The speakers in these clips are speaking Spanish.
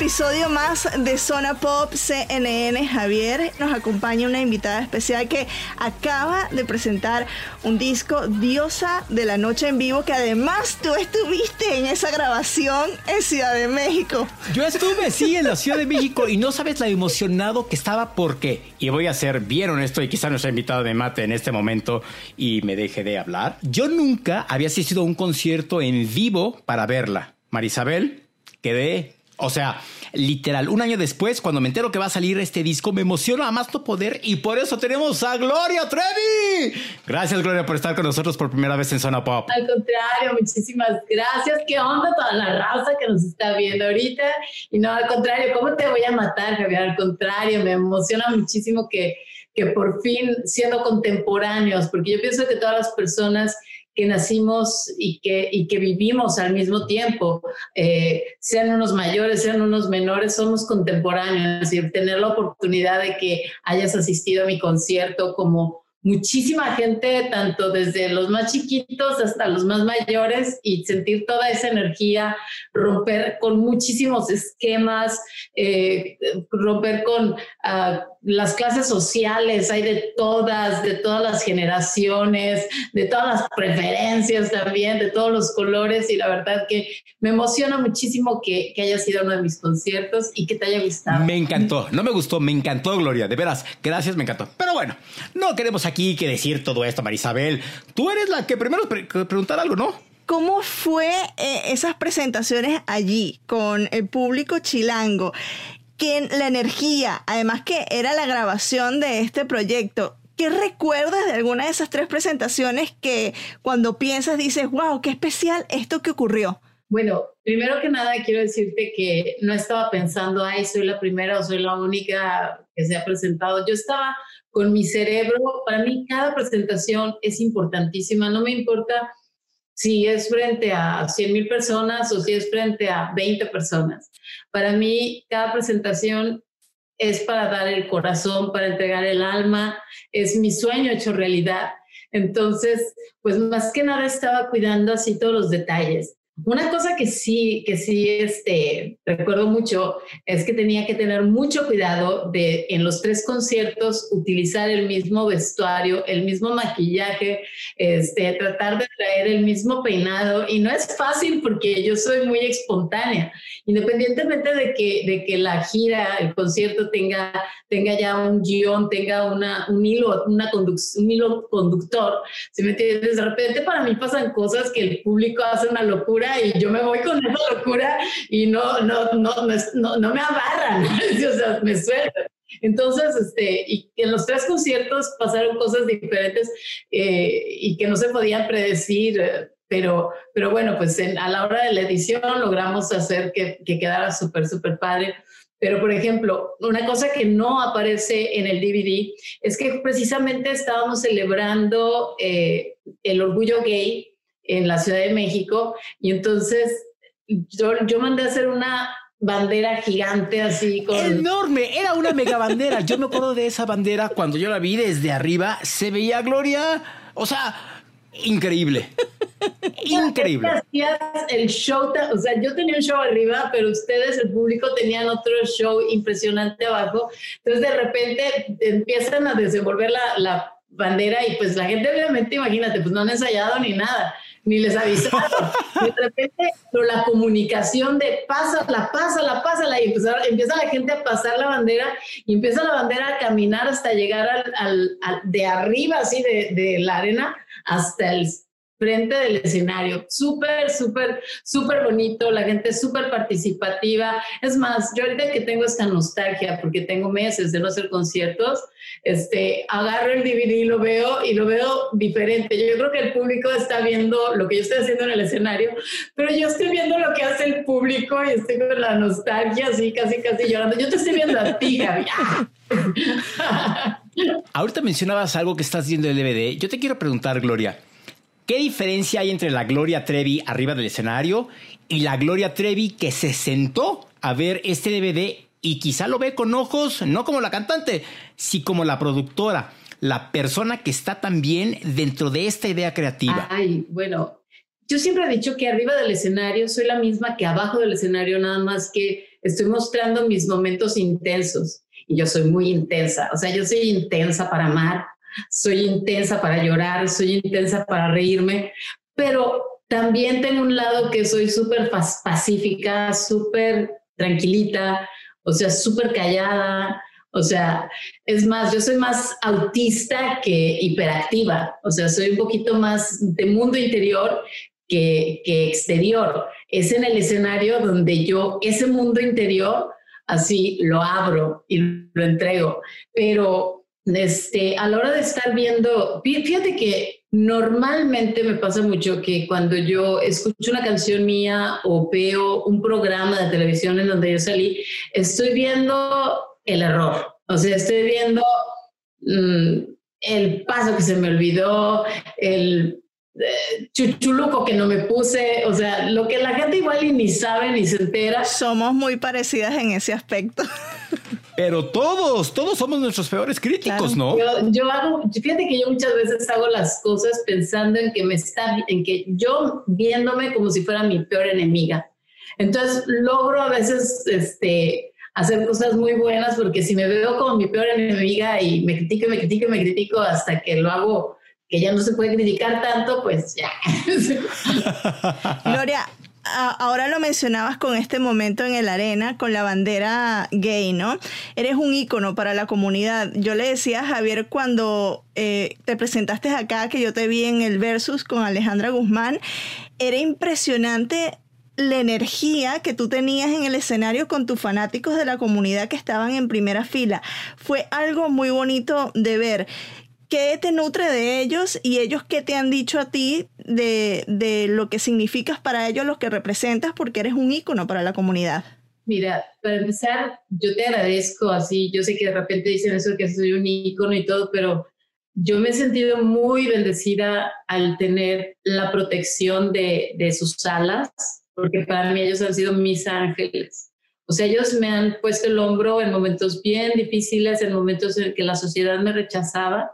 Episodio más de Zona Pop CNN. Javier nos acompaña una invitada especial que acaba de presentar un disco Diosa de la Noche en Vivo, que además tú estuviste en esa grabación en Ciudad de México. Yo estuve, sí, en la Ciudad de México y no sabes lo emocionado que estaba porque, y voy a ser bien honesto y quizá nuestra invitada me mate en este momento y me deje de hablar, yo nunca había asistido a un concierto en vivo para verla. Marisabel, quedé o sea, literal, un año después, cuando me entero que va a salir este disco, me emociona a más no poder y por eso tenemos a Gloria Trevi. Gracias, Gloria, por estar con nosotros por primera vez en Zona Pop. Al contrario, muchísimas gracias. ¿Qué onda toda la raza que nos está viendo ahorita? Y no, al contrario, ¿cómo te voy a matar, Javier? Al contrario, me emociona muchísimo que, que por fin, siendo contemporáneos, porque yo pienso que todas las personas que nacimos y que, y que vivimos al mismo tiempo, eh, sean unos mayores, sean unos menores, somos contemporáneos. Y tener la oportunidad de que hayas asistido a mi concierto como muchísima gente, tanto desde los más chiquitos hasta los más mayores, y sentir toda esa energía, romper con muchísimos esquemas, eh, romper con uh, las clases sociales, hay de todas, de todas las generaciones, de todas las preferencias también, de todos los colores y la verdad que me emociona muchísimo que, que haya sido uno de mis conciertos y que te haya gustado. Me encantó, no me gustó, me encantó Gloria, de veras, gracias, me encantó. Pero bueno, no queremos que decir todo esto, Marisabel. Tú eres la que primero pre preguntar algo, ¿no? ¿Cómo fue eh, esas presentaciones allí con el público chilango? que la energía, además que era la grabación de este proyecto, ¿qué recuerdas de alguna de esas tres presentaciones que cuando piensas dices, wow, qué especial esto que ocurrió? Bueno, primero que nada quiero decirte que no estaba pensando, ay, soy la primera o soy la única que se ha presentado. Yo estaba con mi cerebro, para mí cada presentación es importantísima, no me importa si es frente a 100 mil personas o si es frente a 20 personas. Para mí, cada presentación es para dar el corazón, para entregar el alma, es mi sueño hecho realidad. Entonces, pues más que nada estaba cuidando así todos los detalles. Una cosa que sí, que sí, este, recuerdo mucho es que tenía que tener mucho cuidado de en los tres conciertos utilizar el mismo vestuario, el mismo maquillaje, este, tratar de traer el mismo peinado. Y no es fácil porque yo soy muy espontánea, independientemente de que, de que la gira, el concierto tenga, tenga ya un guion, tenga una, un hilo, una un hilo conductor, si me entiendes, de repente para mí pasan cosas que el público hace una locura y yo me voy con esa locura y no, no, no, no, no me abarran, o sea, me sueltan. Entonces, este, y en los tres conciertos pasaron cosas diferentes eh, y que no se podían predecir, pero, pero bueno, pues a la hora de la edición logramos hacer que, que quedara súper, súper padre. Pero, por ejemplo, una cosa que no aparece en el DVD es que precisamente estábamos celebrando eh, el orgullo gay en la Ciudad de México y entonces yo, yo mandé a hacer una bandera gigante así con... Enorme, era una mega bandera. Yo me acuerdo de esa bandera cuando yo la vi desde arriba, se veía Gloria, o sea, increíble. Increíble. Hacías el show, o sea, yo tenía un show arriba, pero ustedes, el público, tenían otro show impresionante abajo. Entonces, de repente empiezan a desenvolver la, la bandera y pues la gente obviamente, imagínate, pues no han ensayado ni nada ni les avisaron. de repente, pero la comunicación de pásala, pásala, pásala, y empieza, empieza la gente a pasar la bandera y empieza la bandera a caminar hasta llegar al, al, de arriba, así de, de, la arena, hasta el frente del escenario. Súper, súper, súper bonito, la gente súper participativa. Es más, yo ahorita que tengo esta nostalgia, porque tengo meses de no hacer conciertos, este, agarro el DVD y lo veo y lo veo diferente. Yo, creo que el público está viendo lo que yo estoy haciendo en el escenario, pero yo estoy viendo lo que hace el público y estoy con la nostalgia así, casi, casi llorando. Yo te estoy viendo a ti, Gaby. Ahorita mencionabas algo que estás viendo el DVD. Yo te quiero preguntar, Gloria. ¿Qué diferencia hay entre la Gloria Trevi arriba del escenario y la Gloria Trevi que se sentó a ver este DVD y quizá lo ve con ojos, no como la cantante, sino como la productora, la persona que está también dentro de esta idea creativa? Ay, bueno, yo siempre he dicho que arriba del escenario soy la misma que abajo del escenario, nada más que estoy mostrando mis momentos intensos y yo soy muy intensa, o sea, yo soy intensa para amar, soy intensa para llorar, soy intensa para reírme, pero también tengo un lado que soy súper pacífica, súper tranquilita, o sea, súper callada. O sea, es más, yo soy más autista que hiperactiva. O sea, soy un poquito más de mundo interior que, que exterior. Es en el escenario donde yo, ese mundo interior, así lo abro y lo entrego. Pero este, a la hora de estar viendo, fíjate que normalmente me pasa mucho que cuando yo escucho una canción mía o veo un programa de televisión en donde yo salí, estoy viendo el error. O sea, estoy viendo mm, el paso que se me olvidó, el eh, chuchuluco que no me puse, o sea, lo que la gente igual ni sabe ni se entera. Somos muy parecidas en ese aspecto. Pero todos, todos somos nuestros peores críticos, ¿no? Yo, hago, fíjate que yo muchas veces hago las cosas pensando en que me está, en que yo viéndome como si fuera mi peor enemiga. Entonces logro a veces, este, hacer cosas muy buenas porque si me veo como mi peor enemiga y me critico, me critico, me critico hasta que lo hago que ya no se puede criticar tanto, pues ya. Gloria, ahora lo mencionabas con este momento en el arena, con la bandera gay, ¿no? Eres un ícono para la comunidad. Yo le decía a Javier cuando eh, te presentaste acá, que yo te vi en el versus con Alejandra Guzmán, era impresionante la energía que tú tenías en el escenario con tus fanáticos de la comunidad que estaban en primera fila. Fue algo muy bonito de ver. ¿Qué te nutre de ellos y ellos qué te han dicho a ti de, lo que significas para ellos, lo que representas, porque eres un ícono para la comunidad? Mira, para empezar, yo te agradezco así, yo sé que de repente dicen eso que soy un ícono y todo, pero yo me he sentido muy bendecida al tener la protección de, de sus alas, porque para mí ellos han sido mis ángeles. O sea, ellos me han puesto el hombro en momentos bien difíciles, en momentos en que la sociedad me rechazaba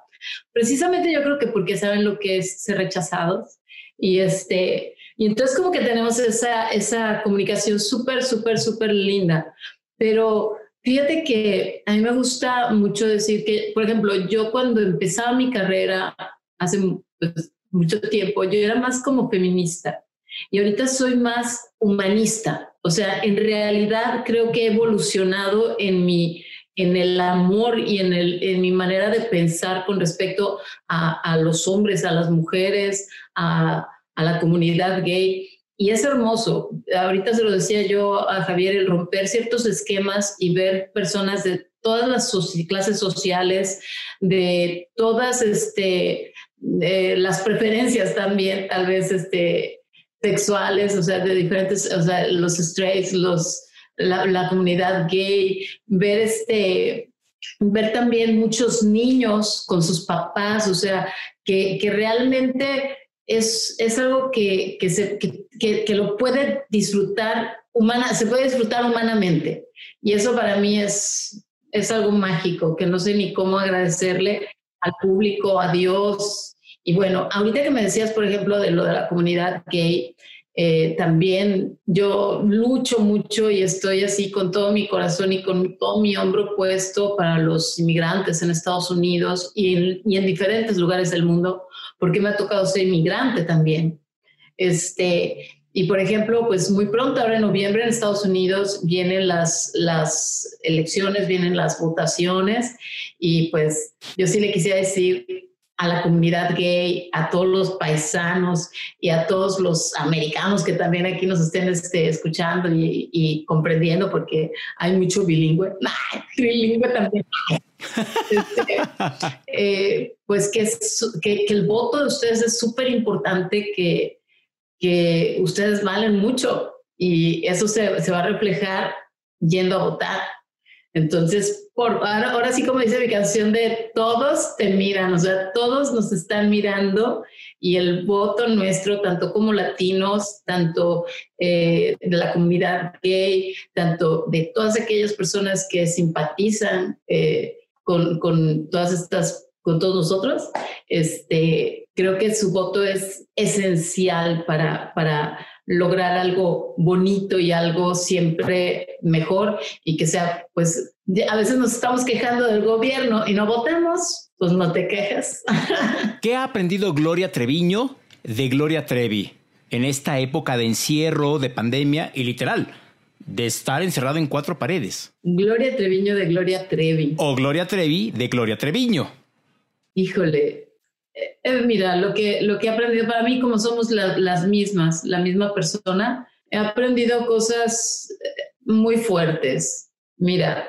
Precisamente yo creo que porque saben lo que es ser rechazados y este y entonces como que tenemos esa esa comunicación súper súper súper linda. Pero fíjate que a mí me gusta mucho decir que, por ejemplo, yo cuando empezaba mi carrera hace pues, mucho tiempo, yo era más como feminista y ahorita soy más humanista. O sea, en realidad creo que he evolucionado en mi en el amor y en, el, en mi manera de pensar con respecto a, los hombres, a las mujeres, a, la comunidad gay. Y es hermoso. Ahorita se lo decía yo a Javier, el romper ciertos esquemas y ver personas de todas las clases sociales, de todas este, las preferencias también, tal vez este, sexuales, o sea, de diferentes, o sea, los straights, los, la, comunidad gay, ver este, ver también muchos niños con sus papás, o sea, que, que realmente es, es algo que, que, se, que, que, lo puede disfrutar humana, se puede disfrutar humanamente. Y eso para mí es, es algo mágico, que no sé ni cómo agradecerle al público, a Dios. Y bueno, ahorita que me decías, por ejemplo, de lo de la comunidad gay, eh, también yo lucho mucho y estoy así con todo mi corazón y con todo mi hombro puesto para los inmigrantes en Estados Unidos y en, y en diferentes lugares del mundo, porque me ha tocado ser inmigrante también. Este, y por ejemplo, pues muy pronto, ahora en noviembre en Estados Unidos vienen las, las elecciones, vienen las votaciones y pues yo sí le quisiera decir a la comunidad gay, a todos los paisanos y a todos los americanos que también aquí nos estén este, escuchando y, comprendiendo, porque hay mucho bilingüe, bilingüe también. Este, eh, pues que, que, el voto de ustedes es súper importante, que, que ustedes valen mucho y eso se, se va a reflejar yendo a votar. Entonces, por, ahora, sí, como dice mi canción, de todos te miran, o sea, todos nos están mirando y el voto nuestro, tanto como latinos, tanto eh, de la comunidad gay, tanto de todas aquellas personas que simpatizan eh, con, con todas estas, con todos nosotros, este, creo que su voto es esencial para, para lograr algo bonito y algo siempre mejor y que sea, pues, a veces nos estamos quejando del gobierno y no votemos, pues no te quejes. ¿Qué ha aprendido Gloria Treviño de Gloria Trevi en esta época de encierro, de pandemia y literal? de estar encerrado en cuatro paredes. Gloria Treviño de Gloria Trevi. O Gloria Trevi de Gloria Treviño. Híjole, eh, mira, lo que, lo que he aprendido para mí, como somos las mismas, la misma persona, he aprendido cosas eh, muy fuertes. Mira,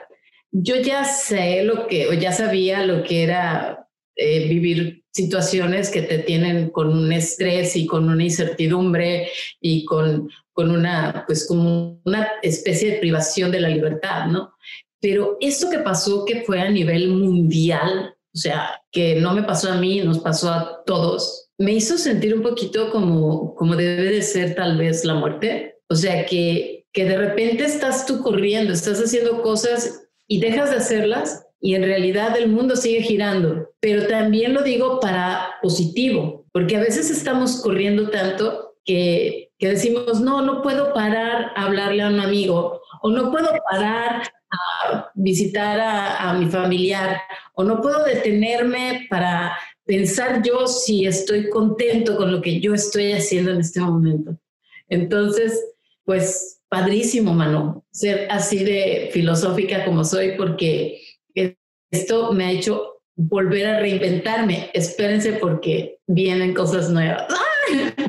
yo ya sé lo que, o ya sabía lo que era eh, vivir situaciones que te tienen con un estrés y con una incertidumbre y con, con una, pues como una especie de privación de la libertad, ¿no? Pero esto que pasó, que fue a nivel mundial, o sea, que no me pasó a mí, nos pasó a todos, me hizo sentir un poquito como, como debe de ser tal vez la muerte. O sea, que, que de repente estás tú corriendo, estás haciendo cosas y dejas de hacerlas y en realidad el mundo sigue girando. Pero también lo digo para positivo, porque a veces estamos corriendo tanto que, que decimos, no, no puedo parar a hablarle a un amigo o no puedo parar a visitar a, mi familiar o no puedo detenerme para pensar yo si estoy contento con lo que yo estoy haciendo en este momento. Entonces, pues padrísimo, Manu, ser así de filosófica como soy porque esto me ha hecho volver a reinventarme. Espérense porque vienen cosas nuevas.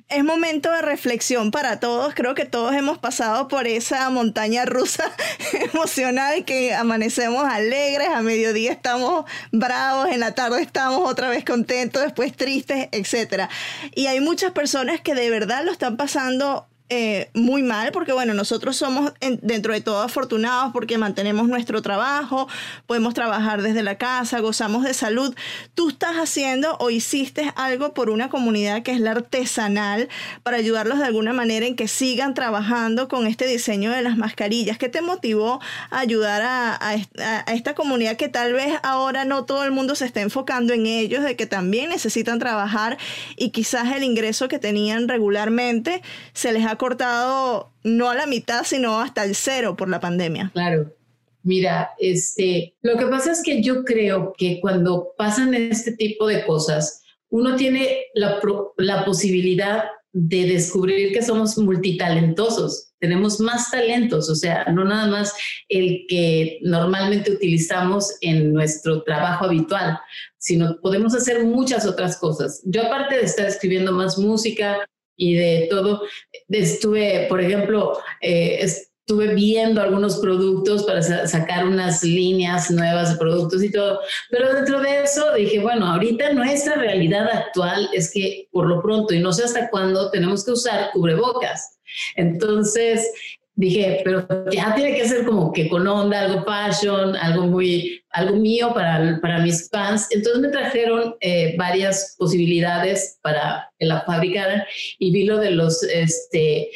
Es momento de reflexión para todos. Creo que todos hemos pasado por esa montaña rusa emocional que amanecemos alegres, a mediodía estamos bravos, en la tarde estamos otra vez contentos, después tristes, etc. Y hay muchas personas que de verdad lo están pasando eh, muy mal, porque bueno, nosotros somos dentro de todo afortunados porque mantenemos nuestro trabajo, podemos trabajar desde la casa, gozamos de salud. Tú estás haciendo o hiciste algo por una comunidad que es la artesanal para ayudarlos de alguna manera en que sigan trabajando con este diseño de las mascarillas. ¿Qué te motivó a ayudar a, a esta comunidad que tal vez ahora no todo el mundo se está enfocando en ellos, de que también necesitan trabajar y quizás el ingreso que tenían regularmente se les ha cortado no a la mitad, sino hasta el cero por la pandemia. Claro. Mira, este, lo que pasa es que yo creo que cuando pasan este tipo de cosas, uno tiene la, la posibilidad de descubrir que somos multitalentosos, tenemos más talentos, o sea, no nada más el que normalmente utilizamos en nuestro trabajo habitual, sino podemos hacer muchas otras cosas. Yo aparte de estar escribiendo más música, y de todo. Estuve, por ejemplo, eh, estuve viendo algunos productos para sacar unas líneas nuevas de productos y todo, pero dentro de eso dije, bueno, ahorita nuestra realidad actual es que por lo pronto, y no sé hasta cuándo, tenemos que usar cubrebocas. Entonces, dije, pero ya tiene que ser como que con onda, algo fashion, algo muy, algo mío para, para mis fans. Entonces me trajeron eh, varias posibilidades para que la fabricaran y vi lo de los este,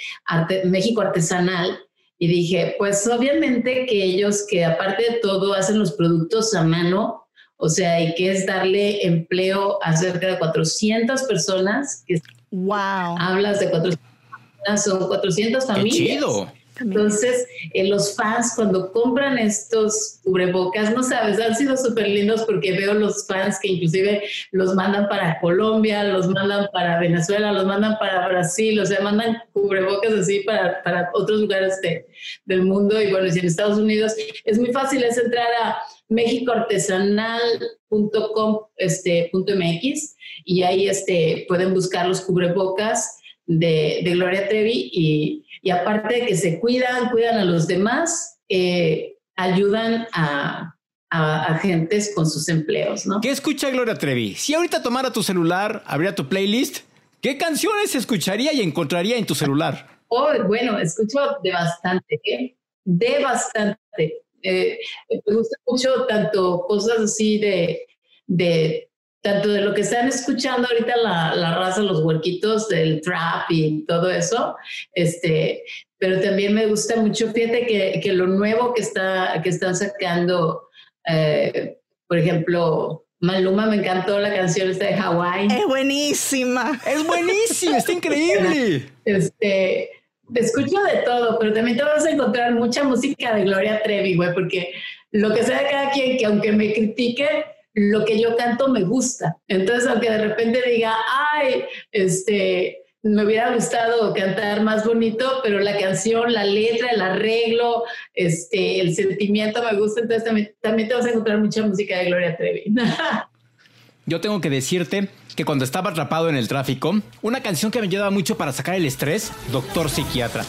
México artesanal y dije, pues obviamente que ellos que aparte de todo hacen los productos a mano, o sea, y que es darle empleo a cerca de 400 personas. Que wow. Hablas de 400, son 400 familias. Qué chido Entonces, eh, los fans cuando compran estos cubrebocas, no sabes, han sido súper lindos porque veo los fans que inclusive los mandan para Colombia, los mandan para Venezuela, los mandan para Brasil, o sea, mandan cubrebocas así para, para otros lugares del mundo. Y bueno, si en Estados Unidos es muy fácil, es entrar a mexicoartesanal.com este, y ahí este, pueden buscar los cubrebocas de, de Gloria Trevi y, y, aparte de que se cuidan, cuidan a los demás, eh, ayudan a, a, a, gentes con sus empleos, ¿no? ¿Qué escucha Gloria Trevi? Si ahorita tomara tu celular, abría tu playlist, ¿qué canciones escucharía y encontraría en tu celular? Oh, bueno, escucho de bastante, ¿eh? De bastante. Eh, me gusta mucho tanto cosas así de, de, tanto de lo que están escuchando ahorita la, la raza, los huerquitos del trap y todo eso, este, pero también me gusta mucho, fíjate que, que lo nuevo que, está, que están sacando, eh, por ejemplo, Maluma me encantó la canción esta de Hawái. Es buenísima. Es buenísima, está increíble. Este, escucho de todo, pero también te vas a encontrar mucha música de Gloria Trevi, güey, porque lo que sea de cada quien, que aunque me critique, lo que yo canto me gusta. Entonces, aunque de repente diga, ay, este, me hubiera gustado cantar más bonito, pero la canción, la letra, el arreglo, este, el sentimiento me gusta, entonces también, también te vas a encontrar mucha música de Gloria Trevi. Yo tengo que decirte que cuando estaba atrapado en el tráfico, una canción que me ayudaba mucho para sacar el estrés, Doctor Psiquiatra.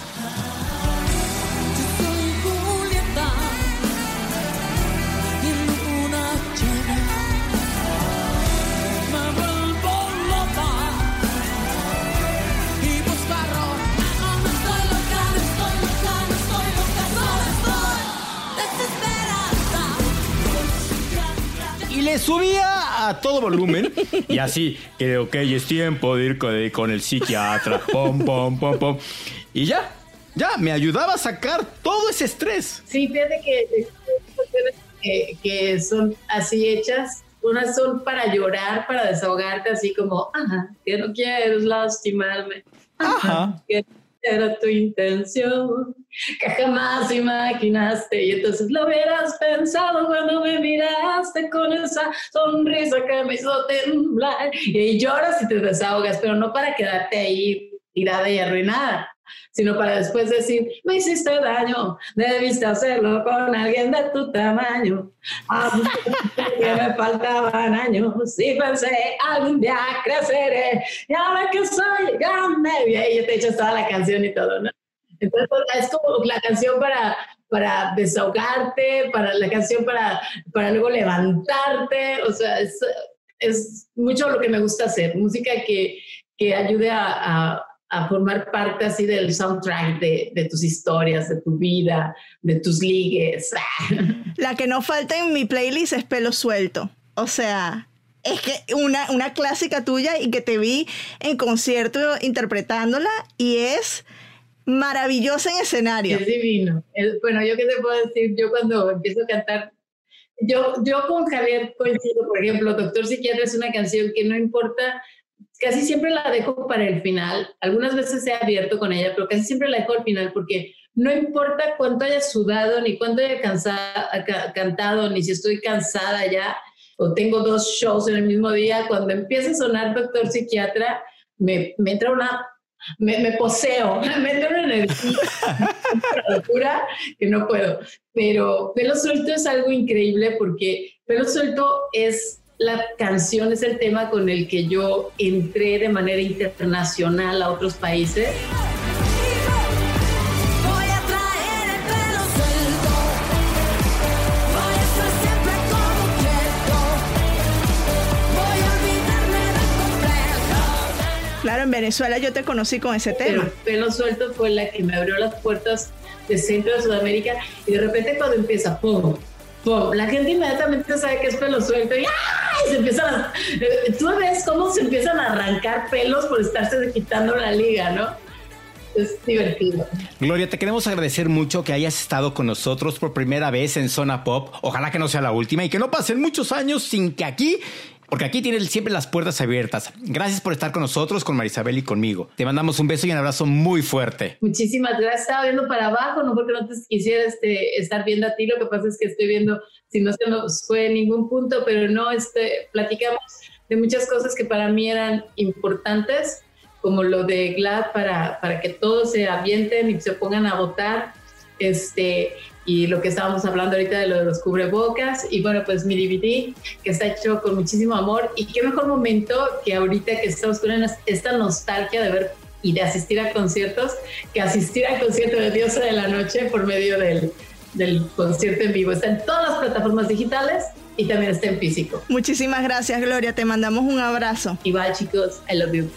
A todo volumen y así, creo que es tiempo de ir con, con el psiquiatra, pom, pom, pom, pom. Y ya, ya, me ayudaba a sacar todo ese estrés. Sí, fíjate que, que, que son así hechas unas son para llorar, para desahogarte, así como, ajá, que no quieres lastimarme. Ajá. Que era tu intención, que jamás imaginaste y entonces lo hubieras pensado cuando me miraste con esa sonrisa que me hizo temblar. Y lloras y te desahogas, pero no para quedarte ahí tirada y arruinada, sino para después decir, me hiciste daño, debiste hacerlo con alguien de tu tamaño. Ah, que me faltaban años y pensé, algún día creceré, y ahora que soy grande, y ahí te echas toda la canción y todo, ¿no? Entonces es como la canción para, para desahogarte, para la canción para, para luego levantarte, o sea, es, es mucho lo que me gusta hacer, música que, que ayude a, a a formar parte así del soundtrack de, de, tus historias, de tu vida, de tus ligues. La que no falta en mi playlist es pelo suelto. O sea, es que una, una clásica tuya y que te vi en concierto interpretándola y es maravillosa en escenario. Es divino. bueno, yo qué te puedo decir, yo cuando empiezo a cantar, yo, yo con Javier coincido, por ejemplo, Doctor Psiquiatra es una canción que no importa casi siempre la dejo para el final. Algunas veces he abierto con ella, pero casi siempre la dejo al final porque no importa cuánto haya sudado, ni cuánto haya cansado, cantado, ni si estoy cansada ya o tengo dos shows en el mismo día, cuando empieza a sonar Doctor Psiquiatra, me, me entra una... Me, me, poseo, me entra una energía, locura que no puedo. Pero Pelo Suelto es algo increíble porque Pelo Suelto es la canción es el tema con el que yo entré de manera internacional a otros países. Claro, en Venezuela yo te conocí con ese tema. Pelo Suelto fue la que me abrió las puertas de Centro de Sudamérica y de repente cuando empieza, ¡pum! La gente inmediatamente sabe que es pelo suelto y se empiezan a, eh, tú ves cómo se empiezan a arrancar pelos por estarse quitando la liga, ¿no? Es divertido. Gloria, te queremos agradecer mucho que hayas estado con nosotros por primera vez en Zona Pop. Ojalá que no sea la última y que no pasen muchos años sin que aquí porque aquí tienes siempre las puertas abiertas. Gracias por estar con nosotros, con Marisabel y conmigo. Te mandamos un beso y un abrazo muy fuerte. Muchísimas gracias. Estaba viendo para abajo, no porque no te quisiera este, estar viendo a ti, lo que pasa es que estoy viendo si no se nos fue en ningún punto, pero no, este, platicamos de muchas cosas que para mí eran importantes, como lo de GLAD para, para que todos se ambienten y se pongan a votar. Este, y lo que estábamos hablando ahorita de lo de los cubrebocas y bueno, pues mi DVD que está hecho con muchísimo amor y qué mejor momento que ahorita que estamos con esta nostalgia de ver y de asistir a conciertos que asistir al concierto de Diosa de la Noche por medio del, del concierto en vivo. Está en todas las plataformas digitales y también está en físico. Muchísimas gracias, Gloria. Te mandamos un abrazo. Y bye, chicos. I love you.